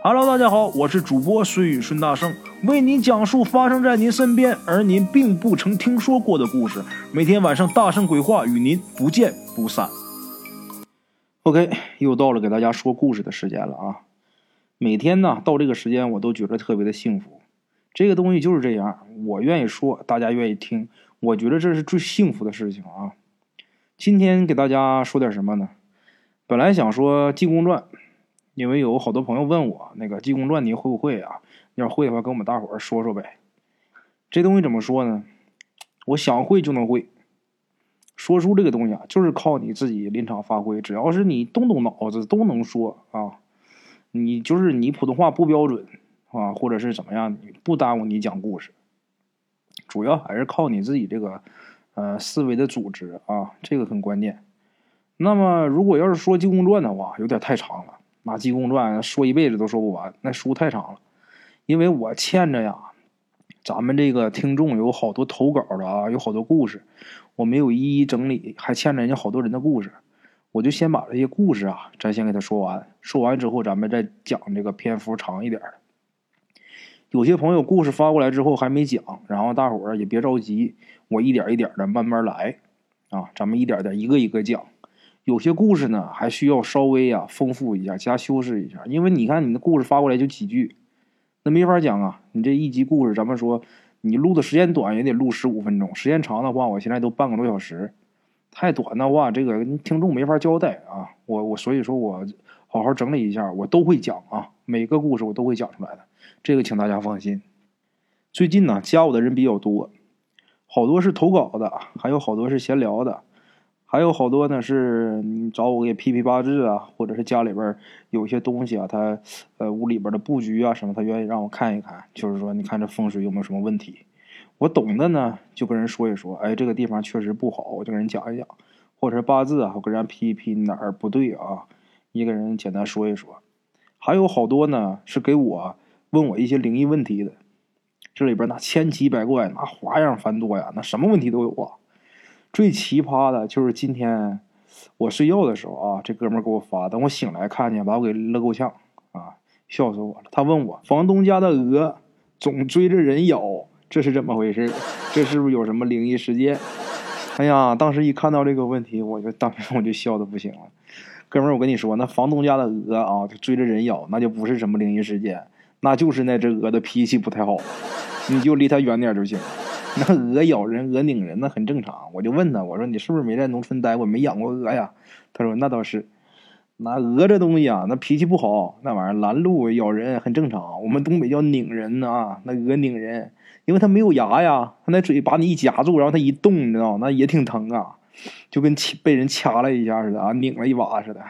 Hello，大家好，我是主播孙宇孙大圣，为您讲述发生在您身边而您并不曾听说过的故事。每天晚上大圣鬼话与您不见不散。OK，又到了给大家说故事的时间了啊！每天呢到这个时间，我都觉得特别的幸福。这个东西就是这样，我愿意说，大家愿意听，我觉得这是最幸福的事情啊！今天给大家说点什么呢？本来想说《济公传》。因为有好多朋友问我那个《济公传》，你会不会啊？要会的话，跟我们大伙儿说说呗。这东西怎么说呢？我想会就能会。说书这个东西啊，就是靠你自己临场发挥。只要是你动动脑子，都能说啊。你就是你普通话不标准啊，或者是怎么样，不耽误你讲故事。主要还是靠你自己这个呃思维的组织啊，这个很关键。那么，如果要是说《济公传》的话，有点太长了。那《济公传》说一辈子都说不完，那书太长了。因为我欠着呀，咱们这个听众有好多投稿的啊，有好多故事，我没有一一整理，还欠着人家好多人的故事。我就先把这些故事啊，咱先给他说完。说完之后，咱们再讲这个篇幅长一点的。有些朋友故事发过来之后还没讲，然后大伙儿也别着急，我一点一点的慢慢来啊，咱们一点点一个一个讲。有些故事呢，还需要稍微啊丰富一下，加修饰一下。因为你看，你的故事发过来就几句，那没法讲啊。你这一集故事，咱们说你录的时间短也得录十五分钟，时间长的话，我现在都半个多小时。太短的话，这个听众没法交代啊。我我所以说我好好整理一下，我都会讲啊，每个故事我都会讲出来的，这个请大家放心。最近呢，加我的人比较多，好多是投稿的，还有好多是闲聊的。还有好多呢，是你找我给批批八字啊，或者是家里边有些东西啊，他呃屋里边的布局啊什么，他愿意让我看一看，就是说你看这风水有没有什么问题？我懂的呢，就跟人说一说，哎，这个地方确实不好，我就跟人讲一讲，或者是八字啊，我跟人批一批哪儿不对啊，一个人简单说一说。还有好多呢，是给我问我一些灵异问题的，这里边那千奇百怪，那花样繁多呀，那什么问题都有啊。最奇葩的就是今天我睡觉的时候啊，这哥们给我发，等我醒来看见，把我给乐够呛啊，笑死我了。他问我，房东家的鹅总追着人咬，这是怎么回事？这是不是有什么灵异事件？哎呀，当时一看到这个问题，我就当时我就笑的不行了。哥们儿，我跟你说，那房东家的鹅啊，追着人咬，那就不是什么灵异事件，那就是那只鹅的脾气不太好，你就离它远点就行。那鹅咬人，鹅拧人，那很正常。我就问他，我说你是不是没在农村待过，没养过鹅呀？他说那倒是。那鹅这东西啊，那脾气不好，那玩意儿拦路咬人很正常。我们东北叫拧人呢，那鹅拧人，因为它没有牙呀，它那嘴把你一夹住，然后它一动，你知道那也挺疼啊，就跟被人掐了一下似的啊，拧了一把似的。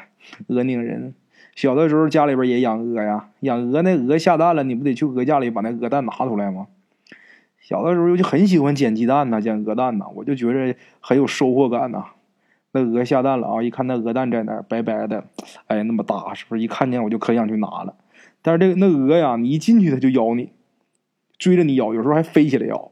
鹅拧人。小的时候家里边也养鹅呀，养鹅那鹅下蛋了，你不得去鹅架里把那鹅蛋拿出来吗？小的时候就很喜欢捡鸡蛋呐，捡鹅蛋呐，我就觉着很有收获感呐。那鹅下蛋了啊，一看那鹅蛋在那儿白白的，哎，那么大，是不是？一看见我就可想去拿了。但是这个那鹅呀，你一进去它就咬你，追着你咬，有时候还飞起来咬。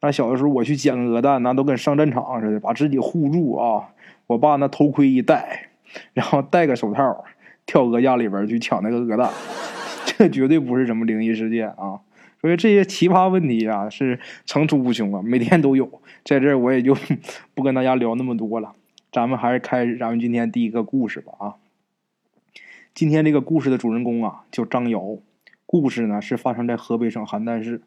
那小的时候我去捡鹅蛋，那都跟上战场似的，把自己护住啊。我爸那头盔一戴，然后戴个手套，跳鹅架里边去抢那个鹅蛋，这绝对不是什么灵异事件啊。所以这些奇葩问题啊是层出不穷啊，每天都有。在这儿我也就 不跟大家聊那么多了，咱们还是开咱们今天第一个故事吧啊。今天这个故事的主人公啊叫张瑶，故事呢是发生在河北省邯郸市。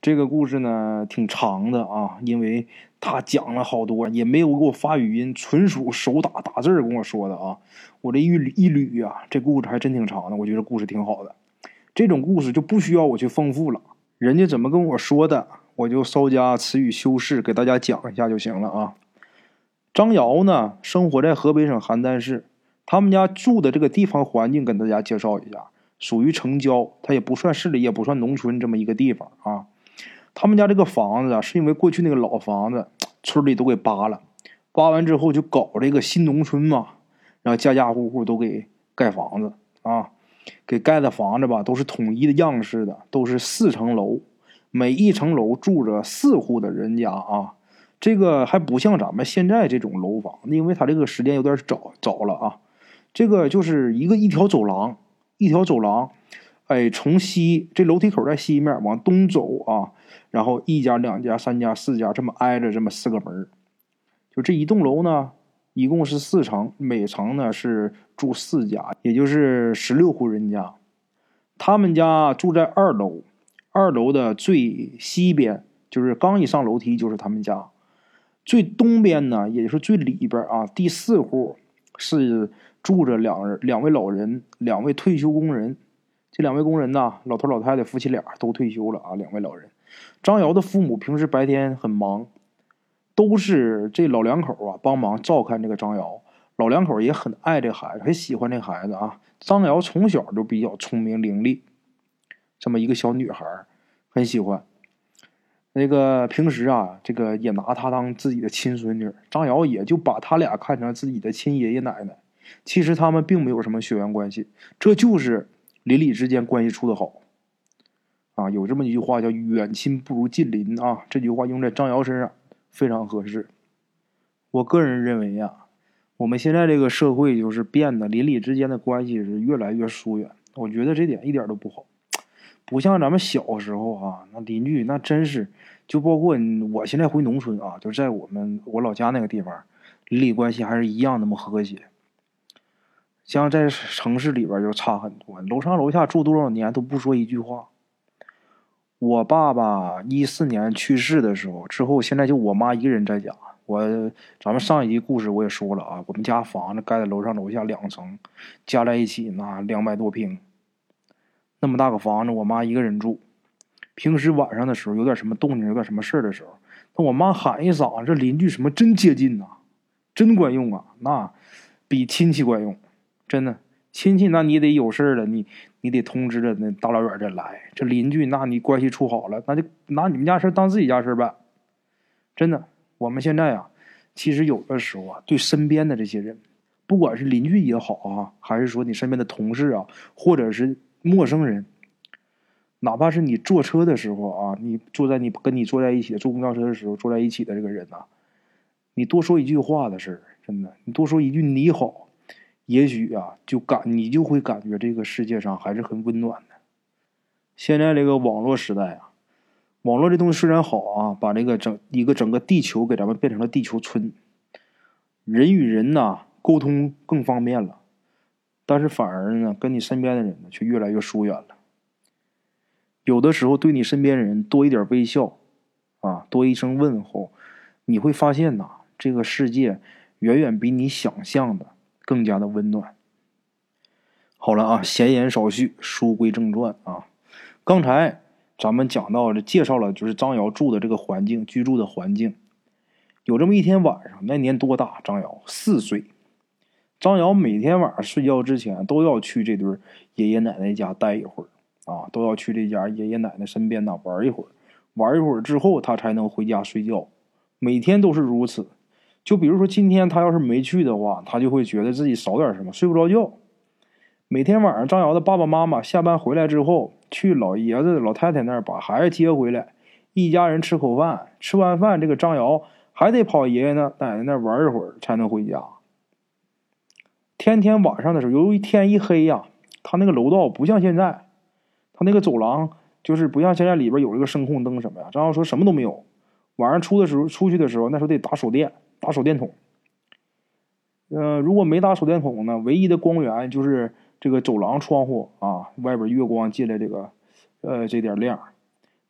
这个故事呢挺长的啊，因为他讲了好多，也没有给我发语音，纯属手打打字跟我说的啊。我这一捋一捋啊，这故事还真挺长的，我觉得故事挺好的。这种故事就不需要我去丰富了，人家怎么跟我说的，我就稍加词语修饰，给大家讲一下就行了啊。张瑶呢，生活在河北省邯郸市，他们家住的这个地方环境跟大家介绍一下，属于城郊，它也不算市里，也不算农村这么一个地方啊。他们家这个房子啊，是因为过去那个老房子村里都给扒了，扒完之后就搞这个新农村嘛，然后家家户户都给盖房子啊。给盖的房子吧，都是统一的样式的，都是四层楼，每一层楼住着四户的人家啊。这个还不像咱们现在这种楼房，因为它这个时间有点早早了啊。这个就是一个一条走廊，一条走廊，哎，从西这楼梯口在西面往东走啊，然后一家、两家、三家、四家这么挨着这么四个门就这一栋楼呢，一共是四层，每层呢是住四家，也就是十六户人家。他们家住在二楼，二楼的最西边，就是刚一上楼梯就是他们家。最东边呢，也就是最里边啊，第四户是住着两人，两位老人，两位退休工人。这两位工人呢，老头老太太夫妻俩都退休了啊。两位老人，张瑶的父母平时白天很忙，都是这老两口啊帮忙照看这个张瑶。老两口也很爱这孩子，很喜欢这孩子啊。张瑶从小就比较聪明伶俐，这么一个小女孩很喜欢。那个平时啊，这个也拿她当自己的亲孙女，张瑶也就把他俩看成自己的亲爷爷奶奶。其实他们并没有什么血缘关系，这就是邻里之间关系处的好。啊，有这么一句话叫“远亲不如近邻”啊，这句话用在张瑶身上非常合适。我个人认为呀。我们现在这个社会就是变得邻里之间的关系是越来越疏远，我觉得这点一点都不好，不像咱们小时候啊，那邻居那真是，就包括我现在回农村啊，就在我们我老家那个地方，邻里关系还是一样那么和谐。像在城市里边就差很多，楼上楼下住多少年都不说一句话。我爸爸一四年去世的时候之后，现在就我妈一个人在家。我咱们上一集故事我也说了啊，我们家房子盖在楼上楼下两层，加在一起那两百多平，那么大个房子，我妈一个人住。平时晚上的时候有点什么动静，有点什么事儿的时候，那我妈喊一嗓子，这邻居什么真接近呐，真管用啊，那比亲戚管用，真的亲戚那你得有事儿了，你你得通知着那大老远的来。这邻居那你关系处好了，那就拿你们家事当自己家事办，真的。我们现在啊，其实有的时候啊，对身边的这些人，不管是邻居也好啊，还是说你身边的同事啊，或者是陌生人，哪怕是你坐车的时候啊，你坐在你跟你坐在一起坐公交车的时候坐在一起的这个人呐，你多说一句话的事儿，真的，你多说一句你好，也许啊，就感你就会感觉这个世界上还是很温暖的。现在这个网络时代啊。网络这东西虽然好啊，把这个整一个整个地球给咱们变成了地球村，人与人呐沟通更方便了，但是反而呢，跟你身边的人呢却越来越疏远了。有的时候对你身边人多一点微笑，啊，多一声问候，你会发现呐，这个世界远远比你想象的更加的温暖。好了啊，闲言少叙，书归正传啊，刚才。咱们讲到这，介绍了就是张瑶住的这个环境，居住的环境。有这么一天晚上，那年多大？张瑶四岁。张瑶每天晚上睡觉之前都要去这对爷爷奶奶家待一会儿啊，都要去这家爷爷奶奶身边呢玩一会儿，玩一会儿之后他才能回家睡觉。每天都是如此。就比如说今天他要是没去的话，他就会觉得自己少点什么，睡不着觉。每天晚上，张瑶的爸爸妈妈下班回来之后。去老爷子、老太太那儿把孩子接回来，一家人吃口饭。吃完饭，这个张瑶还得跑爷爷那奶奶那玩一会儿才能回家。天天晚上的时候，由于天一黑呀，他那个楼道不像现在，他那个走廊就是不像现在里边有一个声控灯什么呀。张瑶说什么都没有。晚上出的时候，出去的时候那时候得打手电，打手电筒。嗯，如果没打手电筒呢，唯一的光源就是。这个走廊窗户啊，外边月光进来，这个，呃，这点亮。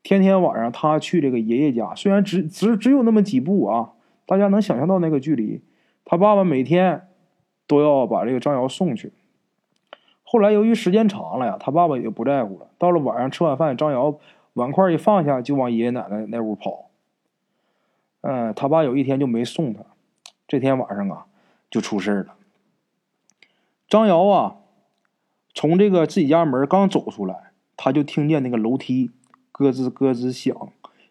天天晚上他去这个爷爷家，虽然只只只有那么几步啊，大家能想象到那个距离。他爸爸每天都要把这个张瑶送去。后来由于时间长了呀，他爸爸也不在乎了。到了晚上吃完饭，张瑶碗筷一放下，就往爷爷奶奶那屋跑。嗯，他爸有一天就没送他。这天晚上啊，就出事了。张瑶啊。从这个自己家门刚走出来，他就听见那个楼梯咯吱咯吱响，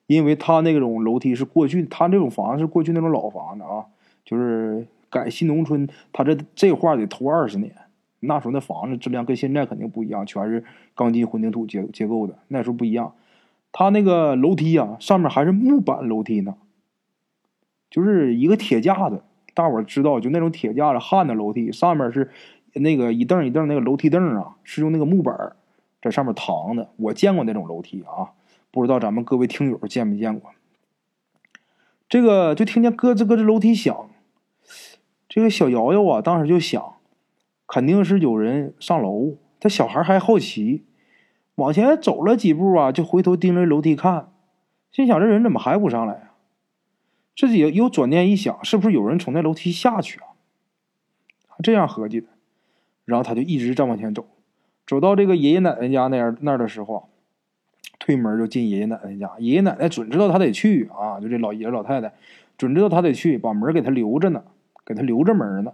因为他那种楼梯是过去他那种房子是过去那种老房子啊，就是改新农村，他这这话得头二十年，那时候那房子质量跟现在肯定不一样，全是钢筋混凝土结结构的，那时候不一样。他那个楼梯啊，上面还是木板楼梯呢，就是一个铁架子，大伙知道就那种铁架子焊的楼梯，上面是。那个一凳一凳那个楼梯凳啊，是用那个木板在上面躺的。我见过那种楼梯啊，不知道咱们各位听友见没见过？这个就听见咯吱咯吱楼梯响，这个小瑶瑶啊，当时就想，肯定是有人上楼。他小孩还好奇，往前走了几步啊，就回头盯着楼梯看，心想这人怎么还不上来自己又转念一想，是不是有人从那楼梯下去啊？这样合计的，然后他就一直在往前走，走到这个爷爷奶奶家那儿那儿的时候啊，推门就进爷爷奶奶家。爷爷奶奶准知道他得去啊，就这老爷子老太太准知道他得去，把门给他留着呢，给他留着门呢。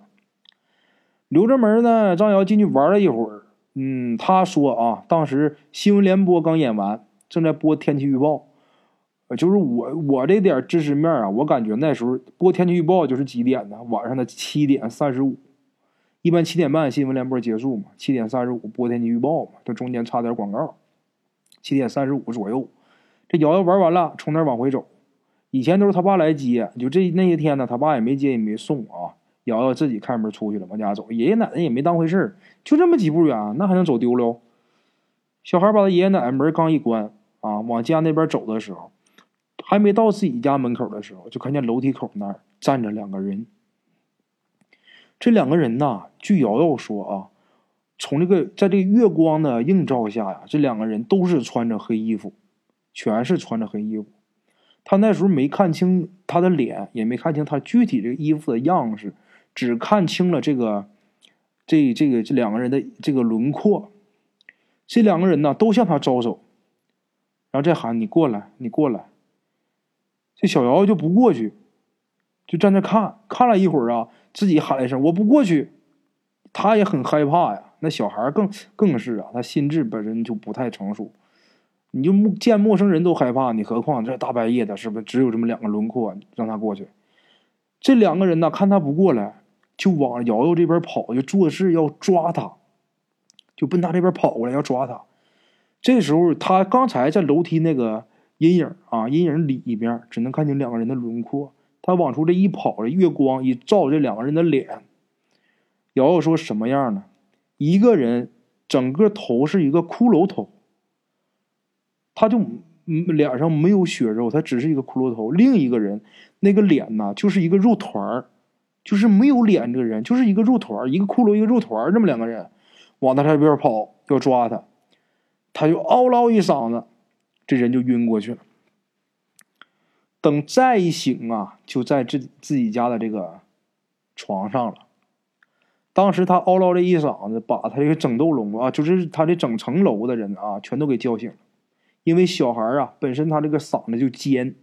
留着门呢，张瑶进去玩了一会儿。嗯，他说啊，当时新闻联播刚演完，正在播天气预报。就是我我这点知识面啊，我感觉那时候播天气预报就是几点呢？晚上的七点三十五。一般七点半新闻联播结束嘛，七点三十五播天气预报嘛，这中间插点广告。七点三十五左右，这瑶瑶玩完了，从那儿往回走。以前都是他爸来接，就这那些天呢，他爸也没接也没送啊。瑶瑶自己开门出去了，往家走。爷爷奶奶也没当回事儿就这么几步远，那还能走丢了？小孩把他爷爷奶奶门刚一关啊，往家那边走的时候，还没到自己家门口的时候，就看见楼梯口那儿站着两个人。这两个人呐，据瑶瑶说啊，从这个在这个月光的映照下呀，这两个人都是穿着黑衣服，全是穿着黑衣服。他那时候没看清他的脸，也没看清他具体这个衣服的样式，只看清了这个这这个这两个人的这个轮廓。这两个人呢，都向他招手，然后再喊：“你过来，你过来。”这小瑶瑶就不过去，就站那看，看了一会儿啊。自己喊了一声：“我不过去。”他也很害怕呀。那小孩更更是啊，他心智本身就不太成熟。你就见陌生人都害怕，你何况这大半夜的，是不是只有这么两个轮廓？让他过去。这两个人呢，看他不过来，就往瑶瑶这边跑，就做事要抓他，就奔他这边跑过来要抓他。这时候他刚才在楼梯那个阴影啊，阴影里边只能看见两个人的轮廓。他往出这一跑，这月光一照这两个人的脸，瑶瑶说什么样呢？一个人整个头是一个骷髅头，他就脸上没有血肉，他只是一个骷髅头。另一个人那个脸呢，就是一个肉团儿，就是没有脸，这个人就是一个肉团儿，一个骷髅，一个肉团儿，这么两个人往他这边跑，要抓他，他就嗷唠一嗓子，这人就晕过去了。等再一醒啊，就在自自己家的这个床上了。当时他嗷唠这一嗓子，把他这个整栋楼啊，就是他这整层楼的人啊，全都给叫醒了。因为小孩啊，本身他这个嗓子就尖，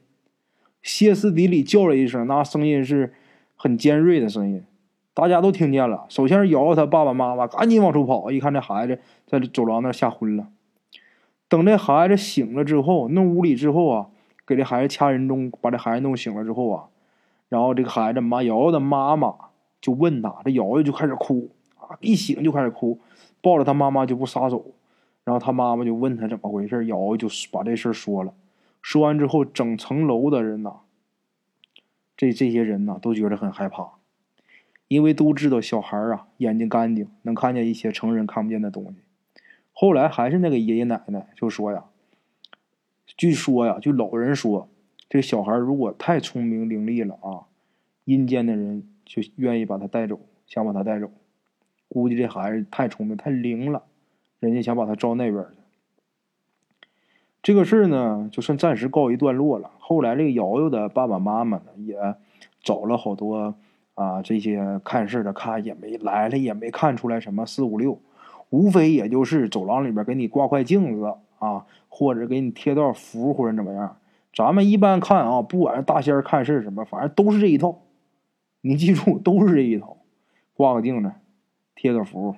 歇斯底里叫了一声，那声音是很尖锐的声音，大家都听见了。首先是瑶瑶他爸爸妈妈赶紧往出跑，一看这孩子在走廊那吓昏了。等这孩子醒了之后，弄屋里之后啊。给这孩子掐人中，把这孩子弄醒了之后啊，然后这个孩子妈瑶瑶的妈妈就问他，这瑶瑶就开始哭啊，一醒就开始哭，抱着他妈妈就不撒手，然后他妈妈就问他怎么回事，瑶瑶就把这事说了，说完之后，整层楼的人呐，这这些人呐都觉得很害怕，因为都知道小孩啊眼睛干净，能看见一些成人看不见的东西。后来还是那个爷爷奶奶就说呀。据说呀，就老人说，这个小孩如果太聪明伶俐了啊，阴间的人就愿意把他带走，想把他带走。估计这孩子太聪明太灵了，人家想把他招那边去。这个事儿呢，就算暂时告一段落了。后来这个瑶瑶的爸爸妈妈呢，也找了好多啊这些看事的，看也没来了，也没看出来什么四五六，无非也就是走廊里边给你挂块镜子啊。或者给你贴段符，或者怎么样？咱们一般看啊，不管是大仙看事什么，反正都是这一套。你记住，都是这一套。挂个镜子，贴个符，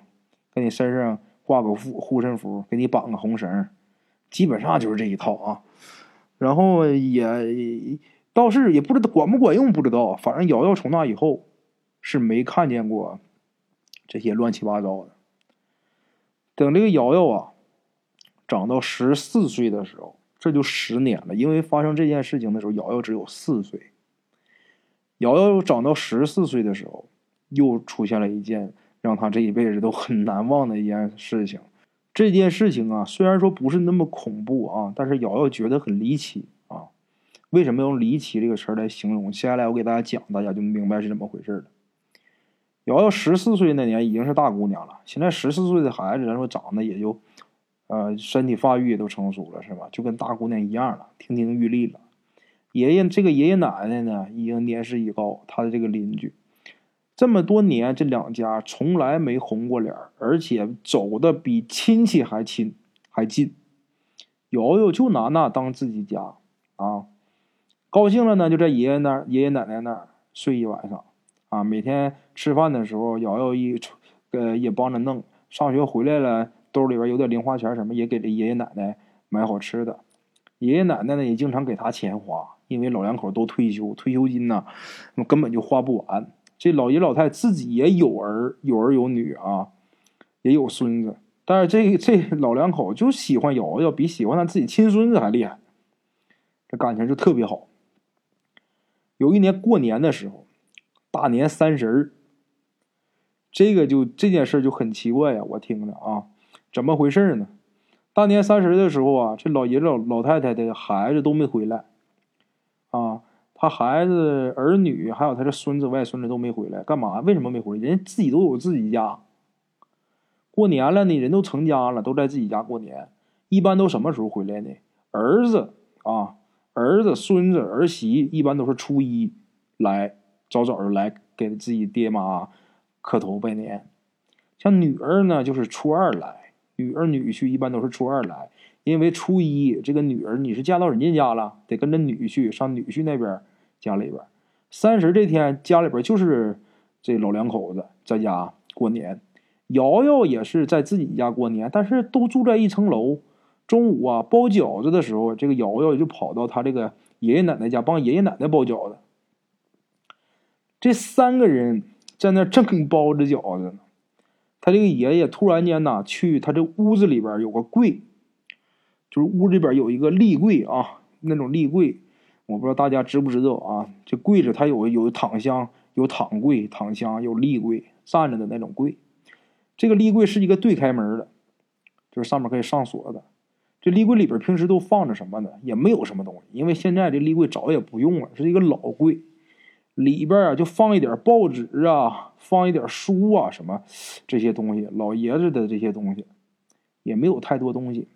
给你身上挂个护护身符，给你绑个红绳，基本上就是这一套啊。然后也倒是也不知道管不管用，不知道。反正瑶瑶从那以后是没看见过这些乱七八糟的。等这个瑶瑶啊。长到十四岁的时候，这就十年了。因为发生这件事情的时候，瑶瑶只有四岁。瑶瑶长到十四岁的时候，又出现了一件让他这一辈子都很难忘的一件事情。这件事情啊，虽然说不是那么恐怖啊，但是瑶瑶觉得很离奇啊。为什么用离奇这个词来形容？接下来我给大家讲，大家就明白是怎么回事了。瑶瑶十四岁那年已经是大姑娘了，现在十四岁的孩子，咱说长得也就，呃，身体发育也都成熟了，是吧？就跟大姑娘一样了，亭亭玉立了。爷爷这个爷爷奶奶呢，已经年事已高，他的这个邻居。这么多年，这两家从来没红过脸而且走的比亲戚还亲还近。瑶瑶就拿那当自己家啊，高兴了呢，就在爷爷那、爷爷奶奶那儿睡一晚上啊。每天吃饭的时候，瑶瑶一呃也帮着弄。上学回来了，兜里边有点零花钱什么，也给这爷爷奶奶买好吃的。爷爷奶奶呢，也经常给他钱花，因为老两口都退休，退休金呢根本就花不完。这老爷老太自己也有儿有儿有女啊，也有孙子，但是这这老两口就喜欢瑶瑶，比喜欢他自己亲孙子还厉害，这感情就特别好。有一年过年的时候，大年三十儿，这个就这件事就很奇怪呀，我听着啊，怎么回事呢？大年三十的时候啊，这老爷子老老太太的孩子都没回来，啊。他孩子、儿女，还有他的孙子、外孙子都没回来，干嘛？为什么没回来？人家自己都有自己家。过年了呢，人都成家了，都在自己家过年。一般都什么时候回来呢？儿子啊，儿子、孙子、儿媳，一般都是初一来，早早的来给自己爹妈磕头拜年。像女儿呢，就是初二来，女儿女婿一般都是初二来。因为初一这个女儿你是嫁到人家家了，得跟着女婿上女婿那边家里边。三十这天家里边就是这老两口子在家过年，瑶瑶也是在自己家过年，但是都住在一层楼。中午啊包饺子的时候，这个瑶瑶就跑到他这个爷爷奶奶家帮爷爷奶奶包饺子。这三个人在那正包着饺子呢，他这个爷爷突然间呐去他这屋子里边有个柜。就是屋里边有一个立柜啊，那种立柜，我不知道大家知不知道啊？这柜子它有有躺箱，有躺柜、躺箱，有立柜，站着的那种柜。这个立柜是一个对开门的，就是上面可以上锁的。这立柜里边平时都放着什么呢？也没有什么东西，因为现在这立柜早也不用了，是一个老柜，里边啊就放一点报纸啊，放一点书啊，什么这些东西，老爷子的这些东西，也没有太多东西。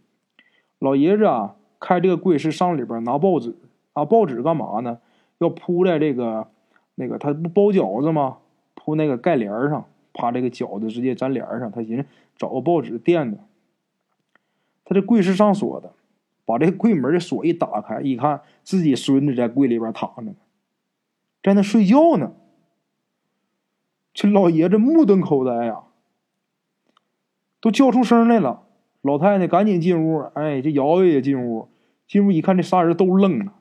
老爷子啊，开这个柜是上里边拿报纸，拿报纸干嘛呢？要铺在这个那个他不包饺子吗？铺那个盖帘上，怕这个饺子直接粘帘上。他寻思找个报纸垫着。他这柜是上锁的，把这柜门的锁一打开，一看自己孙子在柜里边躺着呢，在那睡觉呢。这老爷子目瞪口呆呀，都叫出声来了。老太太赶紧进屋，哎，这瑶瑶也进屋。进屋一看，这仨人都愣了。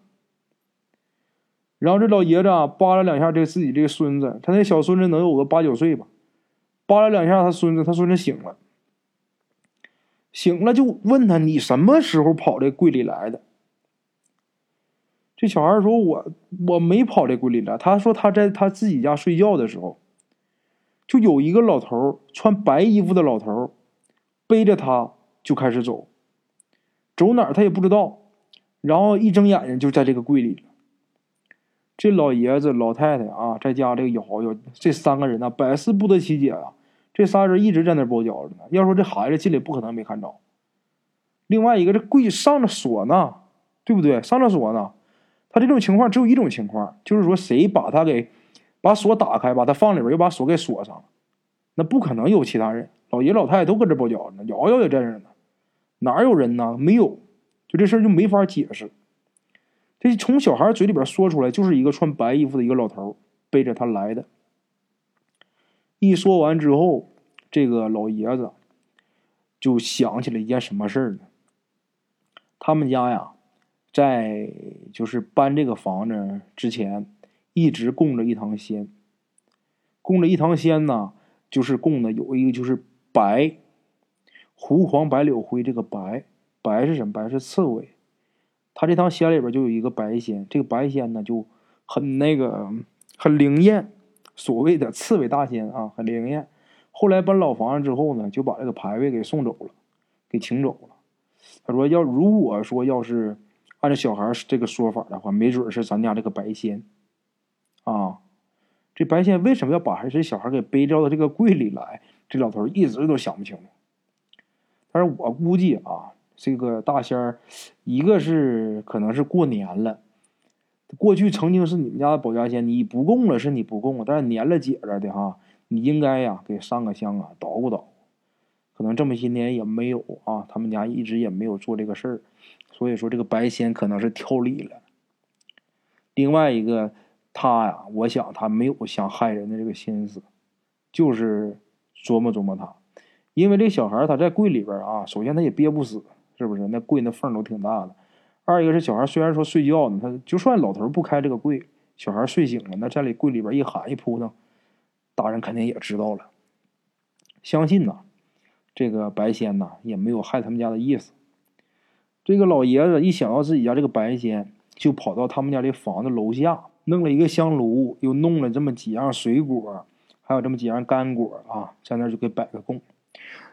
然后这老爷子啊，扒拉两下这自己这个孙子，他那小孙子能有个八九岁吧？扒拉两下他孙子，他孙子醒了，醒了就问他：“你什么时候跑这柜里来的？”这小孩说：“我我没跑这柜里来。”他说：“他在他自己家睡觉的时候，就有一个老头穿白衣服的老头背着他。”就开始走，走哪儿他也不知道，然后一睁眼睛就在这个柜里。这老爷子、老太太啊，在家这个瑶瑶，这三个人呢，百思不得其解啊。这仨人一直在那包饺子呢。要说这孩子进来，不可能没看着。另外一个，这柜上着锁呢，对不对？上着锁呢。他这种情况只有一种情况，就是说谁把他给把锁打开，把他放里边，又把锁给锁上了，那不可能有其他人。老爷老太太都搁这包饺子呢，瑶瑶也在这呢。哪有人呢？没有，就这事儿就没法解释。这从小孩嘴里边说出来，就是一个穿白衣服的一个老头背着他来的。一说完之后，这个老爷子就想起了一件什么事儿呢？他们家呀，在就是搬这个房子之前，一直供着一堂仙。供着一堂仙呢，就是供的有一个就是白。湖黄白柳灰，这个白白是什么？白是刺猬。他这趟仙里边就有一个白仙，这个白仙呢就很那个很灵验，所谓的刺猬大仙啊，很灵验。后来搬老房子之后呢，就把这个牌位给送走了，给请走了。他说要如果说要是按照小孩这个说法的话，没准是咱家这个白仙啊。这白仙为什么要把这小孩给背到这个柜里来？这老头一直都想不清楚。但是我估计啊，这个大仙儿，一个是可能是过年了，过去曾经是你们家的保家仙，你不供了是你不供了，但是年了节了的哈，你应该呀给上个香啊，捣鼓捣鼓。可能这么些年也没有啊，他们家一直也没有做这个事儿，所以说这个白仙可能是挑理了。另外一个，他呀，我想他没有想害人的这个心思，就是琢磨琢磨他。因为这小孩他在柜里边啊，首先他也憋不死，是不是？那柜那缝都挺大的。二一个是小孩虽然说睡觉呢，他就算老头不开这个柜，小孩睡醒了，那在里柜里边一喊一扑腾，大人肯定也知道了。相信呐，这个白仙呐也没有害他们家的意思。这个老爷子一想到自己家这个白仙，就跑到他们家这房子楼下，弄了一个香炉，又弄了这么几样水果，还有这么几样干果啊，在那就给摆个供。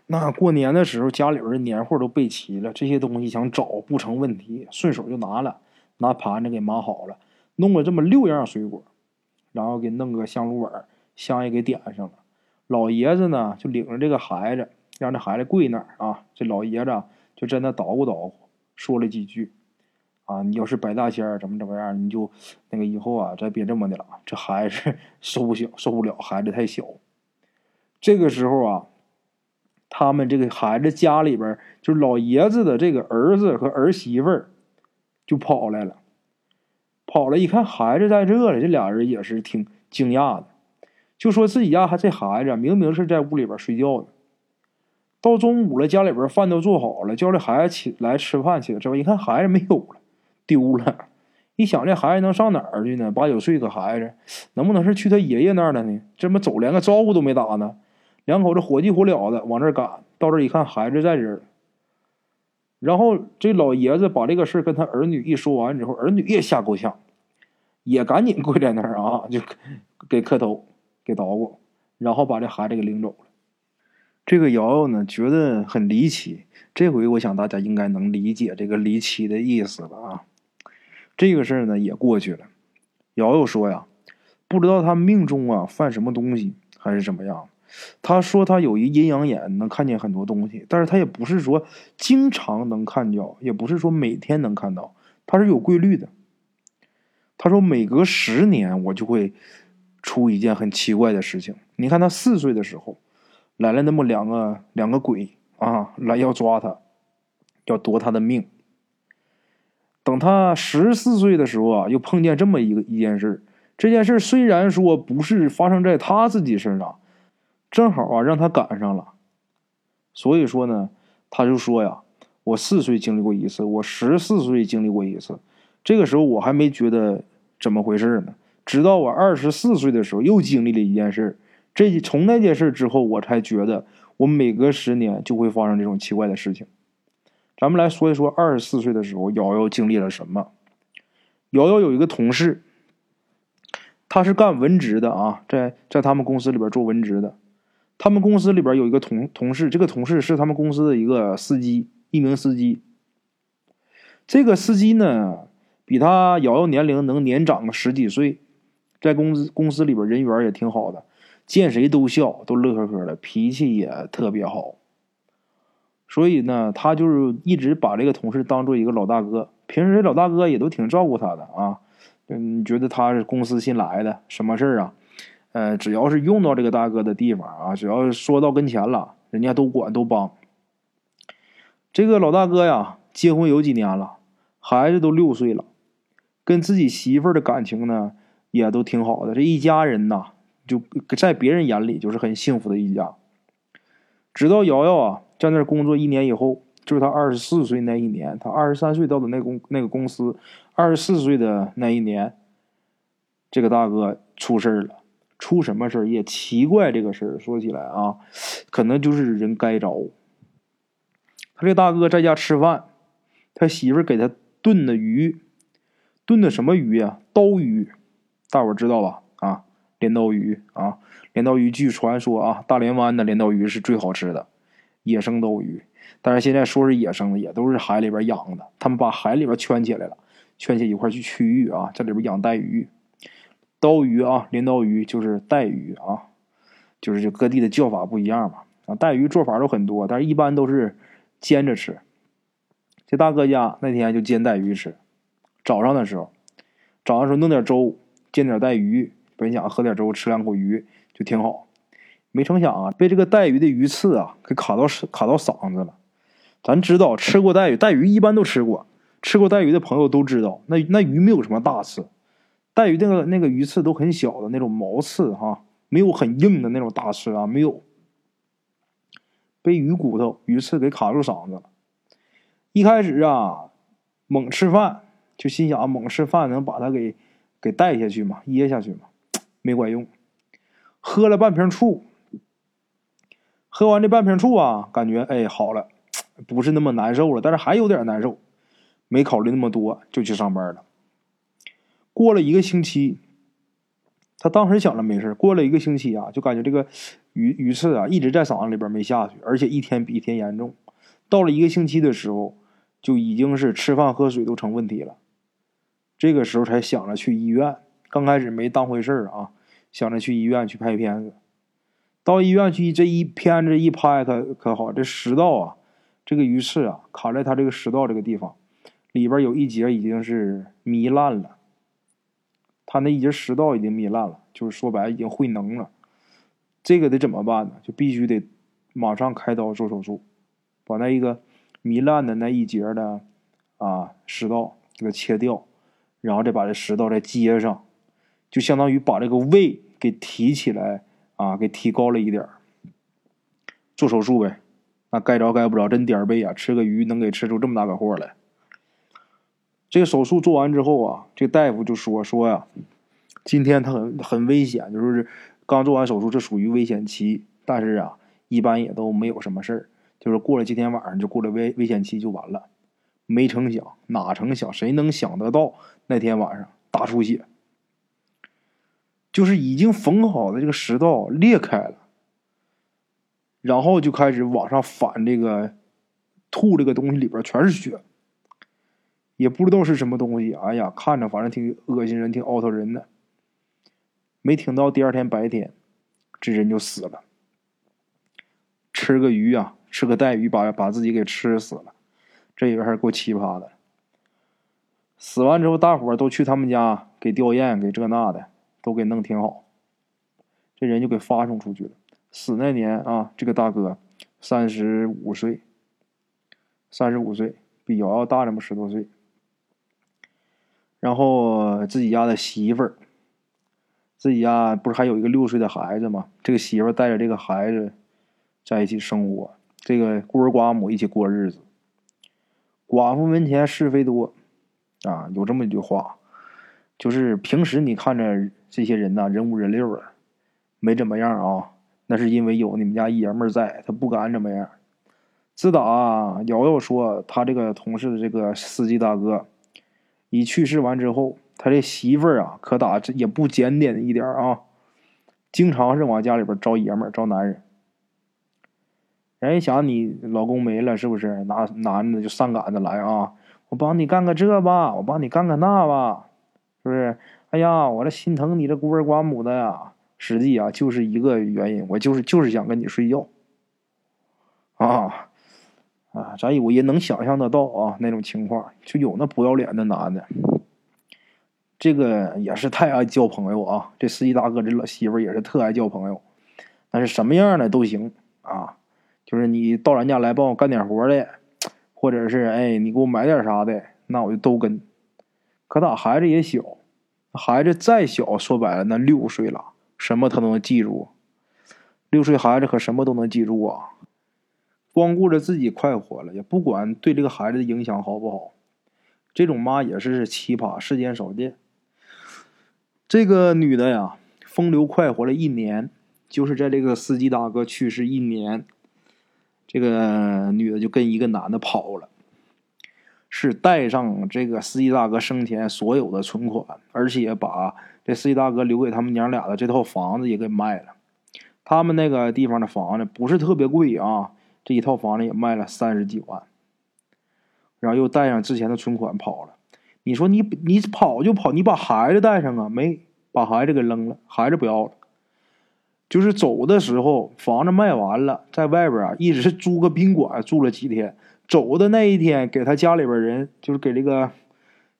那过年的时候，家里边的年货都备齐了，这些东西想找不成问题，顺手就拿了，拿盘子给码好了，弄了这么六样水果，然后给弄个香炉碗，香也给点上了。老爷子呢，就领着这个孩子，让这孩子跪那儿啊，这老爷子就在那捣鼓捣鼓，说了几句，啊，你要是白大仙怎么怎么样，你就那个以后啊，再别这么的了，这孩子 受不了，受不了，孩子太小。这个时候啊。他们这个孩子家里边，就是老爷子的这个儿子和儿媳妇儿，就跑来了。跑了一看，孩子在这里，这俩人也是挺惊讶的，就说自己家还这孩子明明是在屋里边睡觉呢。到中午了，家里边饭都做好了，叫这孩子起来吃饭去了。这不一看孩子没有了，丢了。一想这孩子能上哪儿去呢？八九岁个孩子，能不能是去他爷爷那儿了呢？这么走连个招呼都没打呢？两口子火急火燎的往这儿赶，到这儿一看，孩子在这儿。然后这老爷子把这个事跟他儿女一说完之后，儿女也吓够呛，也赶紧跪在那儿啊，就给磕头，给捣鼓，然后把这孩子给领走了。这个瑶瑶呢，觉得很离奇。这回我想大家应该能理解这个离奇的意思了啊。这个事儿呢也过去了。瑶瑶说呀，不知道他命中啊犯什么东西，还是怎么样。他说他有一阴阳眼，能看见很多东西，但是他也不是说经常能看见，也不是说每天能看到，他是有规律的。他说每隔十年我就会出一件很奇怪的事情。你看他四岁的时候来了那么两个两个鬼啊，来要抓他，要夺他的命。等他十四岁的时候啊，又碰见这么一个一件事这件事虽然说不是发生在他自己身上。正好啊，让他赶上了，所以说呢，他就说呀，我四岁经历过一次，我十四岁经历过一次，这个时候我还没觉得怎么回事呢，直到我二十四岁的时候又经历了一件事，这从那件事之后，我才觉得我每隔十年就会发生这种奇怪的事情。咱们来说一说二十四岁的时候，瑶瑶经历了什么？瑶瑶有一个同事，他是干文职的啊，在在他们公司里边做文职的。他们公司里边有一个同同事，这个同事是他们公司的一个司机，一名司机。这个司机呢，比他瑶瑶年龄能年长个十几岁，在公司公司里边人缘也挺好的，见谁都笑，都乐呵呵的，脾气也特别好。所以呢，他就是一直把这个同事当做一个老大哥，平时老大哥也都挺照顾他的啊。嗯，觉得他是公司新来的，什么事儿啊？呃，只要是用到这个大哥的地方啊，只要是说到跟前了，人家都管都帮。这个老大哥呀，结婚有几年了，孩子都六岁了，跟自己媳妇儿的感情呢也都挺好的。这一家人呐，就在别人眼里就是很幸福的一家。直到瑶瑶啊在那儿工作一年以后，就是他二十四岁那一年，他二十三岁到的那公那个公司，二十四岁的那一年，这个大哥出事儿了。出什么事儿也奇怪，这个事儿说起来啊，可能就是人该着。他这大哥在家吃饭，他媳妇给他炖的鱼，炖的什么鱼呀？刀鱼，大伙知道吧？镰刀鱼啊。镰刀鱼据传说啊，大连湾的镰刀鱼是最好吃的野生刀鱼。但是现在说是野生的，也都是海里边养的。他们把海里边圈起来了，圈起一块去区域啊，在里边养带鱼。刀鱼啊，镰刀鱼就是带鱼啊，就是这各地的叫法不一样嘛。啊，带鱼做法都很多，但是一般都是煎着吃。这大哥家那天就煎带鱼吃。早上的时候，早上时候弄点粥，煎点带鱼，本想喝点粥，吃两口鱼就挺好。没成想啊，被这个带鱼的鱼刺啊给卡到卡到嗓子了。咱知道吃过带鱼，带鱼一般都吃过。吃过带鱼的朋友都知道，那那鱼没有什么大刺，带鱼那个那个鱼刺都很小的那种毛刺哈，没有很硬的那种大刺啊，没有。被鱼骨头、鱼刺给卡住嗓子了。一开始啊，猛吃饭，就心想猛吃饭能把它给给带下去嘛，噎下去嘛，没管用。喝了半瓶醋，喝完这半瓶醋啊，感觉哎好了。不是那么难受了，但是还有点难受，没考虑那么多就去上班了。过了一个星期，他当时想着没事过了一个星期啊，就感觉这个鱼鱼刺啊一直在嗓子里边没下去，而且一天比一天严重。到了一个星期的时候，就已经是吃饭喝水都成问题了。这个时候才想着去医院，刚开始没当回事儿啊，想着去医院去拍片子。到医院去这一片子一拍，可可好，这食道啊。这个鱼刺啊，卡在他这个食道这个地方，里边有一节已经是糜烂了。他那一节食道已经糜烂了，就是说白了已经会脓了。这个得怎么办呢？就必须得马上开刀做手术，把那一个糜烂的那一节的啊食道给它切掉，然后再把这食道再接上，就相当于把这个胃给提起来啊，给提高了一点儿做手术呗。那该着该不着，真点儿背啊！吃个鱼能给吃出这么大个货来。这个手术做完之后啊，这大夫就说说呀，今天他很很危险，就是刚做完手术，这属于危险期。但是啊，一般也都没有什么事儿，就是过了今天晚上就过了危危险期就完了。没成想，哪成想，谁能想得到那天晚上大出血，就是已经缝好的这个食道裂开了。然后就开始往上反，这个吐这个东西里边全是血，也不知道是什么东西。哎呀，看着反正挺恶心人，挺凹头人的。没挺到第二天白天，这人就死了。吃个鱼啊，吃个带鱼，把把自己给吃死了。这也是够奇葩的。死完之后，大伙都去他们家给吊唁，给这那的，都给弄挺好。这人就给发送出去了。死那年啊，这个大哥三十五岁，三十五岁比瑶瑶大这么十多岁。然后自己家的媳妇儿，自己家不是还有一个六岁的孩子吗？这个媳妇儿带着这个孩子在一起生活，这个孤儿寡母一起过日子。寡妇门前是非多啊，有这么一句话，就是平时你看着这些人呐，人五人六的，没怎么样啊。那是因为有你们家爷们儿在，他不敢怎么样。自打瑶瑶说他这个同事的这个司机大哥一去世完之后，他这媳妇儿啊，可打这也不检点一点啊，经常是往家里边招爷们儿、招男人。人家想你老公没了，是不是？拿男的就上赶着来啊！我帮你干个这吧，我帮你干个那吧，是不是？哎呀，我这心疼你这孤儿寡母的呀！实际啊，就是一个原因，我就是就是想跟你睡觉，啊啊，咱我也能想象得到啊，那种情况就有那不要脸的男的，这个也是太爱交朋友啊。这司机大哥这老媳妇也是特爱交朋友，但是什么样的都行啊，就是你到咱家来帮我干点活的，或者是哎你给我买点啥的，那我就都跟。可打孩子也小，孩子再小，说白了那六岁了。什么他都能记住，六岁孩子可什么都能记住啊！光顾着自己快活了，也不管对这个孩子的影响好不好。这种妈也是奇葩，世间少见。这个女的呀，风流快活了一年，就是在这个司机大哥去世一年，这个女的就跟一个男的跑了。是带上这个司机大哥生前所有的存款，而且把这司机大哥留给他们娘俩的这套房子也给卖了。他们那个地方的房子不是特别贵啊，这一套房子也卖了三十几万。然后又带上之前的存款跑了。你说你你跑就跑，你把孩子带上啊？没，把孩子给扔了，孩子不要了。就是走的时候，房子卖完了，在外边啊一直租个宾馆住了几天。走的那一天，给他家里边人，就是给这个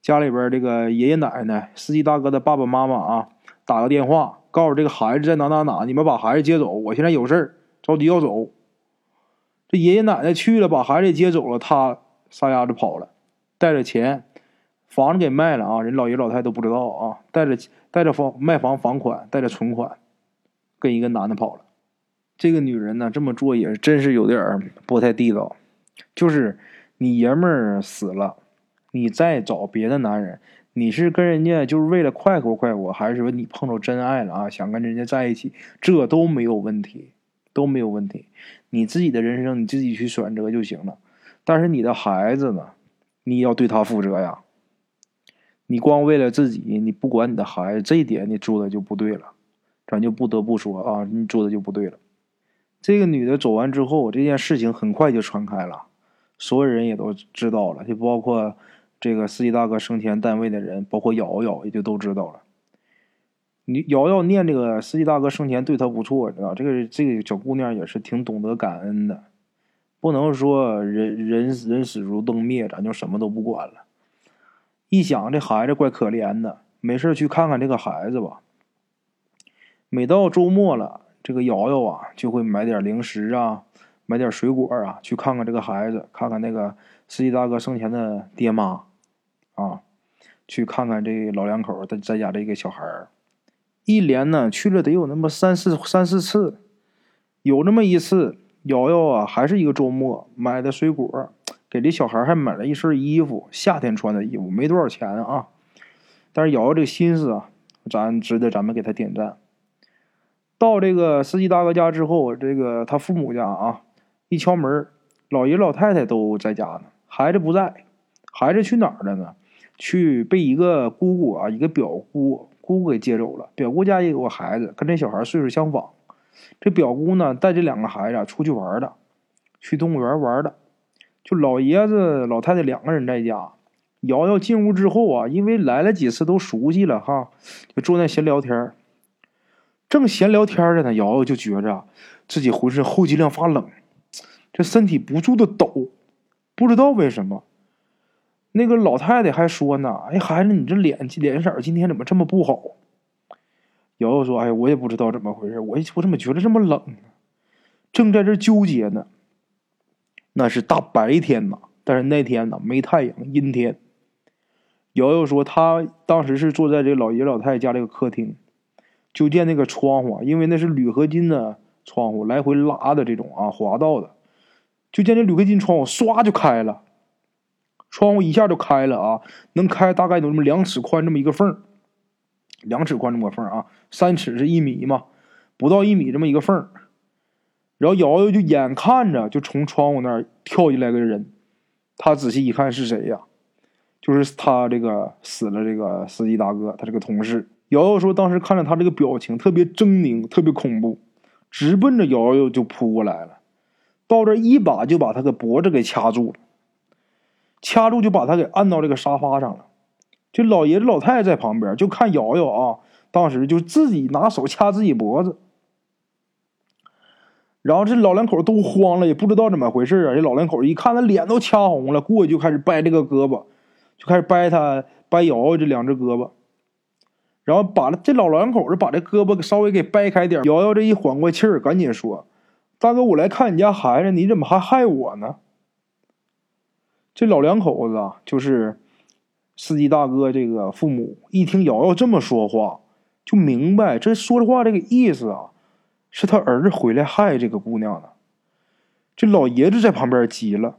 家里边这个爷爷奶奶、司机大哥的爸爸妈妈啊，打个电话，告诉这个孩子在哪哪哪，你们把孩子接走，我现在有事儿，着急要走。这爷爷奶奶去了，把孩子接走了，他撒丫子跑了，带着钱，房子给卖了啊，人老爷老太都不知道啊，带着带着房卖房房款，带着存款，跟一个男的跑了。这个女人呢，这么做也真是有点不太地道。就是你爷们儿死了，你再找别的男人，你是跟人家就是为了快活快活，还是说你碰着真爱了啊？想跟人家在一起，这都没有问题，都没有问题。你自己的人生你自己去选择就行了。但是你的孩子呢，你要对他负责呀。你光为了自己，你不管你的孩子，这一点你做的就不对了。咱就不得不说啊，你做的就不对了。这个女的走完之后，这件事情很快就传开了，所有人也都知道了，就包括这个司机大哥生前单位的人，包括瑶瑶也就都知道了。你瑶瑶念这个司机大哥生前对她不错，知道这个这个小姑娘也是挺懂得感恩的，不能说人人人死如灯灭，咱就什么都不管了。一想这孩子怪可怜的，没事去看看这个孩子吧。每到周末了。这个瑶瑶啊，就会买点零食啊，买点水果啊，去看看这个孩子，看看那个司机大哥生前的爹妈，啊，去看看这老两口在在家这个小孩儿。一连呢去了得有那么三四三四次，有那么一次，瑶瑶啊，还是一个周末买的水果，给这小孩还买了一身衣服，夏天穿的衣服，没多少钱啊。但是瑶瑶这个心思啊，咱值得咱们给他点赞。到这个司机大哥家之后，这个他父母家啊，一敲门，老爷老太太都在家呢，孩子不在，孩子去哪儿了呢？去被一个姑姑啊，一个表姑姑姑给接走了。表姑家也有个孩子，跟这小孩岁数相仿。这表姑呢，带这两个孩子出去玩的，去动物园玩的。就老爷子老太太两个人在家。瑶瑶进屋之后啊，因为来了几次都熟悉了哈，就坐那闲聊天正闲聊天着呢，瑶瑶就觉着自己浑身后脊梁发冷，这身体不住的抖，不知道为什么。那个老太太还说呢：“哎，孩子，你这脸脸色今天怎么这么不好？”瑶瑶说：“哎，我也不知道怎么回事，我我怎么觉得这么冷呢？”正在这纠结呢，那是大白天呐，但是那天呢没太阳，阴天。瑶瑶说：“她当时是坐在这老爷老太太家这个客厅。”就见那个窗户，因为那是铝合金的窗户，来回拉的这种啊，滑道的。就见这铝合金窗户唰就开了，窗户一下就开了啊，能开大概有这么两尺宽这么一个缝儿两尺宽这么个缝儿啊，三尺是一米嘛，不到一米这么一个缝儿然后瑶瑶就眼看着就从窗户那儿跳进来个人，他仔细一看是谁呀？就是他这个死了这个司机大哥，他这个同事。瑶瑶说：“当时看着他这个表情特别狰狞，特别恐怖，直奔着瑶瑶就扑过来了。到这一把就把他的脖子给掐住了，掐住就把他给按到这个沙发上了。这老爷子老太太在旁边就看瑶瑶啊，当时就自己拿手掐自己脖子。然后这老两口都慌了，也不知道怎么回事啊。这老两口一看他脸都掐红了，过去就开始掰这个胳膊，就开始掰他掰瑶瑶这两只胳膊。”然后把这老两口子把这胳膊稍微给掰开点瑶瑶这一缓过气儿，赶紧说：“大哥，我来看你家孩子，你怎么还害我呢？”这老两口子啊，就是司机大哥这个父母，一听瑶瑶这么说话，就明白这说的话这个意思啊，是他儿子回来害这个姑娘的。这老爷子在旁边急了：“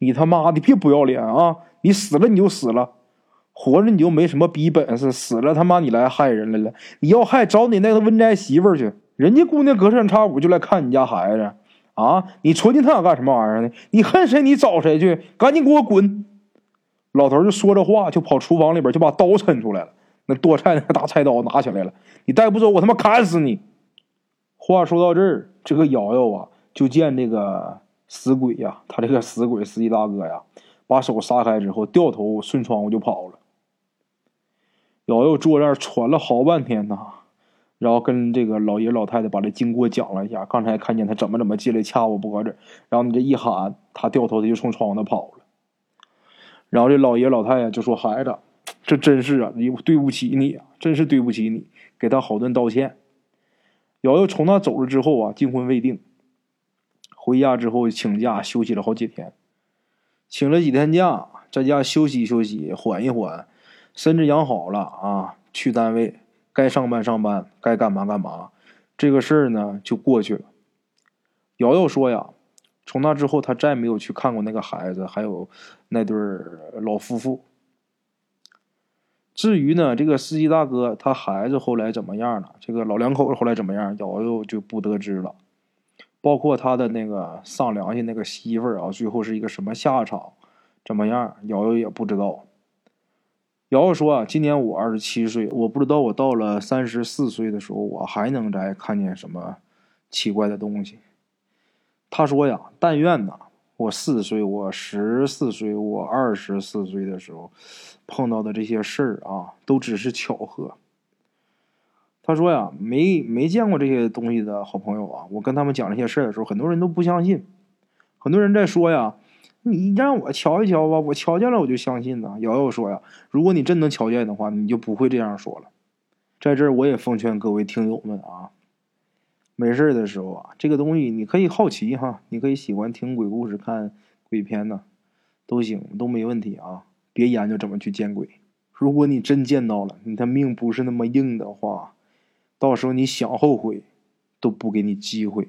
你他妈的别不要脸啊！你死了你就死了。”活着你就没什么逼本事，死了他妈你来害人来了！你要害找你那个温宅媳妇去，人家姑娘隔三差五就来看你家孩子，啊！你戳进他想干什么玩意儿呢？你恨谁你找谁去，赶紧给我滚！老头就说着话，就跑厨房里边，就把刀抻出来了。那剁菜那个大菜刀拿起来了，你再不走，我他妈砍死你！话说到这儿，这个瑶瑶啊，就见这个死鬼呀，他这个死鬼司机大哥呀，把手撒开之后，掉头顺窗户就跑了。瑶瑶坐那儿喘了好半天呐，然后跟这个老爷老太太把这经过讲了一下，刚才看见他怎么怎么进来掐我脖子，然后你这一喊，他掉头他就从窗户那跑了。然后这老爷老太太就说：“孩子，这真是啊，对不起你啊，真是对不起你，给他好顿道歉。”瑶瑶从那走了之后啊，惊魂未定。回家之后请假休息了好几天，请了几天假，在家休息休息，缓一缓，身子养好了啊，去单位该上班上班，该干嘛干嘛，这个事儿呢就过去了。瑶瑶说呀。从那之后，他再没有去看过那个孩子，还有那对老夫妇。至于呢，这个司机大哥他孩子后来怎么样了？这个老两口后来怎么样？瑶瑶就不得知了。包括他的那个丧良心那个媳妇儿啊，最后是一个什么下场？怎么样？瑶瑶也不知道。瑶瑶说啊，今年我二十七岁，我不知道我到了三十四岁的时候，我还能再看见什么奇怪的东西。他说呀：“但愿呐，我四岁，我十四岁，我二十四岁的时候碰到的这些事儿啊，都只是巧合。”他说呀：“没没见过这些东西的好朋友啊，我跟他们讲这些事儿的时候，很多人都不相信。很多人在说呀：‘你让我瞧一瞧吧，我瞧见了我就相信呢。’瑶瑶说呀：‘如果你真能瞧见的话，你就不会这样说了。’在这儿，我也奉劝各位听友们啊。”没事的时候啊，这个东西你可以好奇哈，你可以喜欢听鬼故事、看鬼片呢，都行，都没问题啊。别研究怎么去见鬼。如果你真见到了，你的命不是那么硬的话，到时候你想后悔，都不给你机会。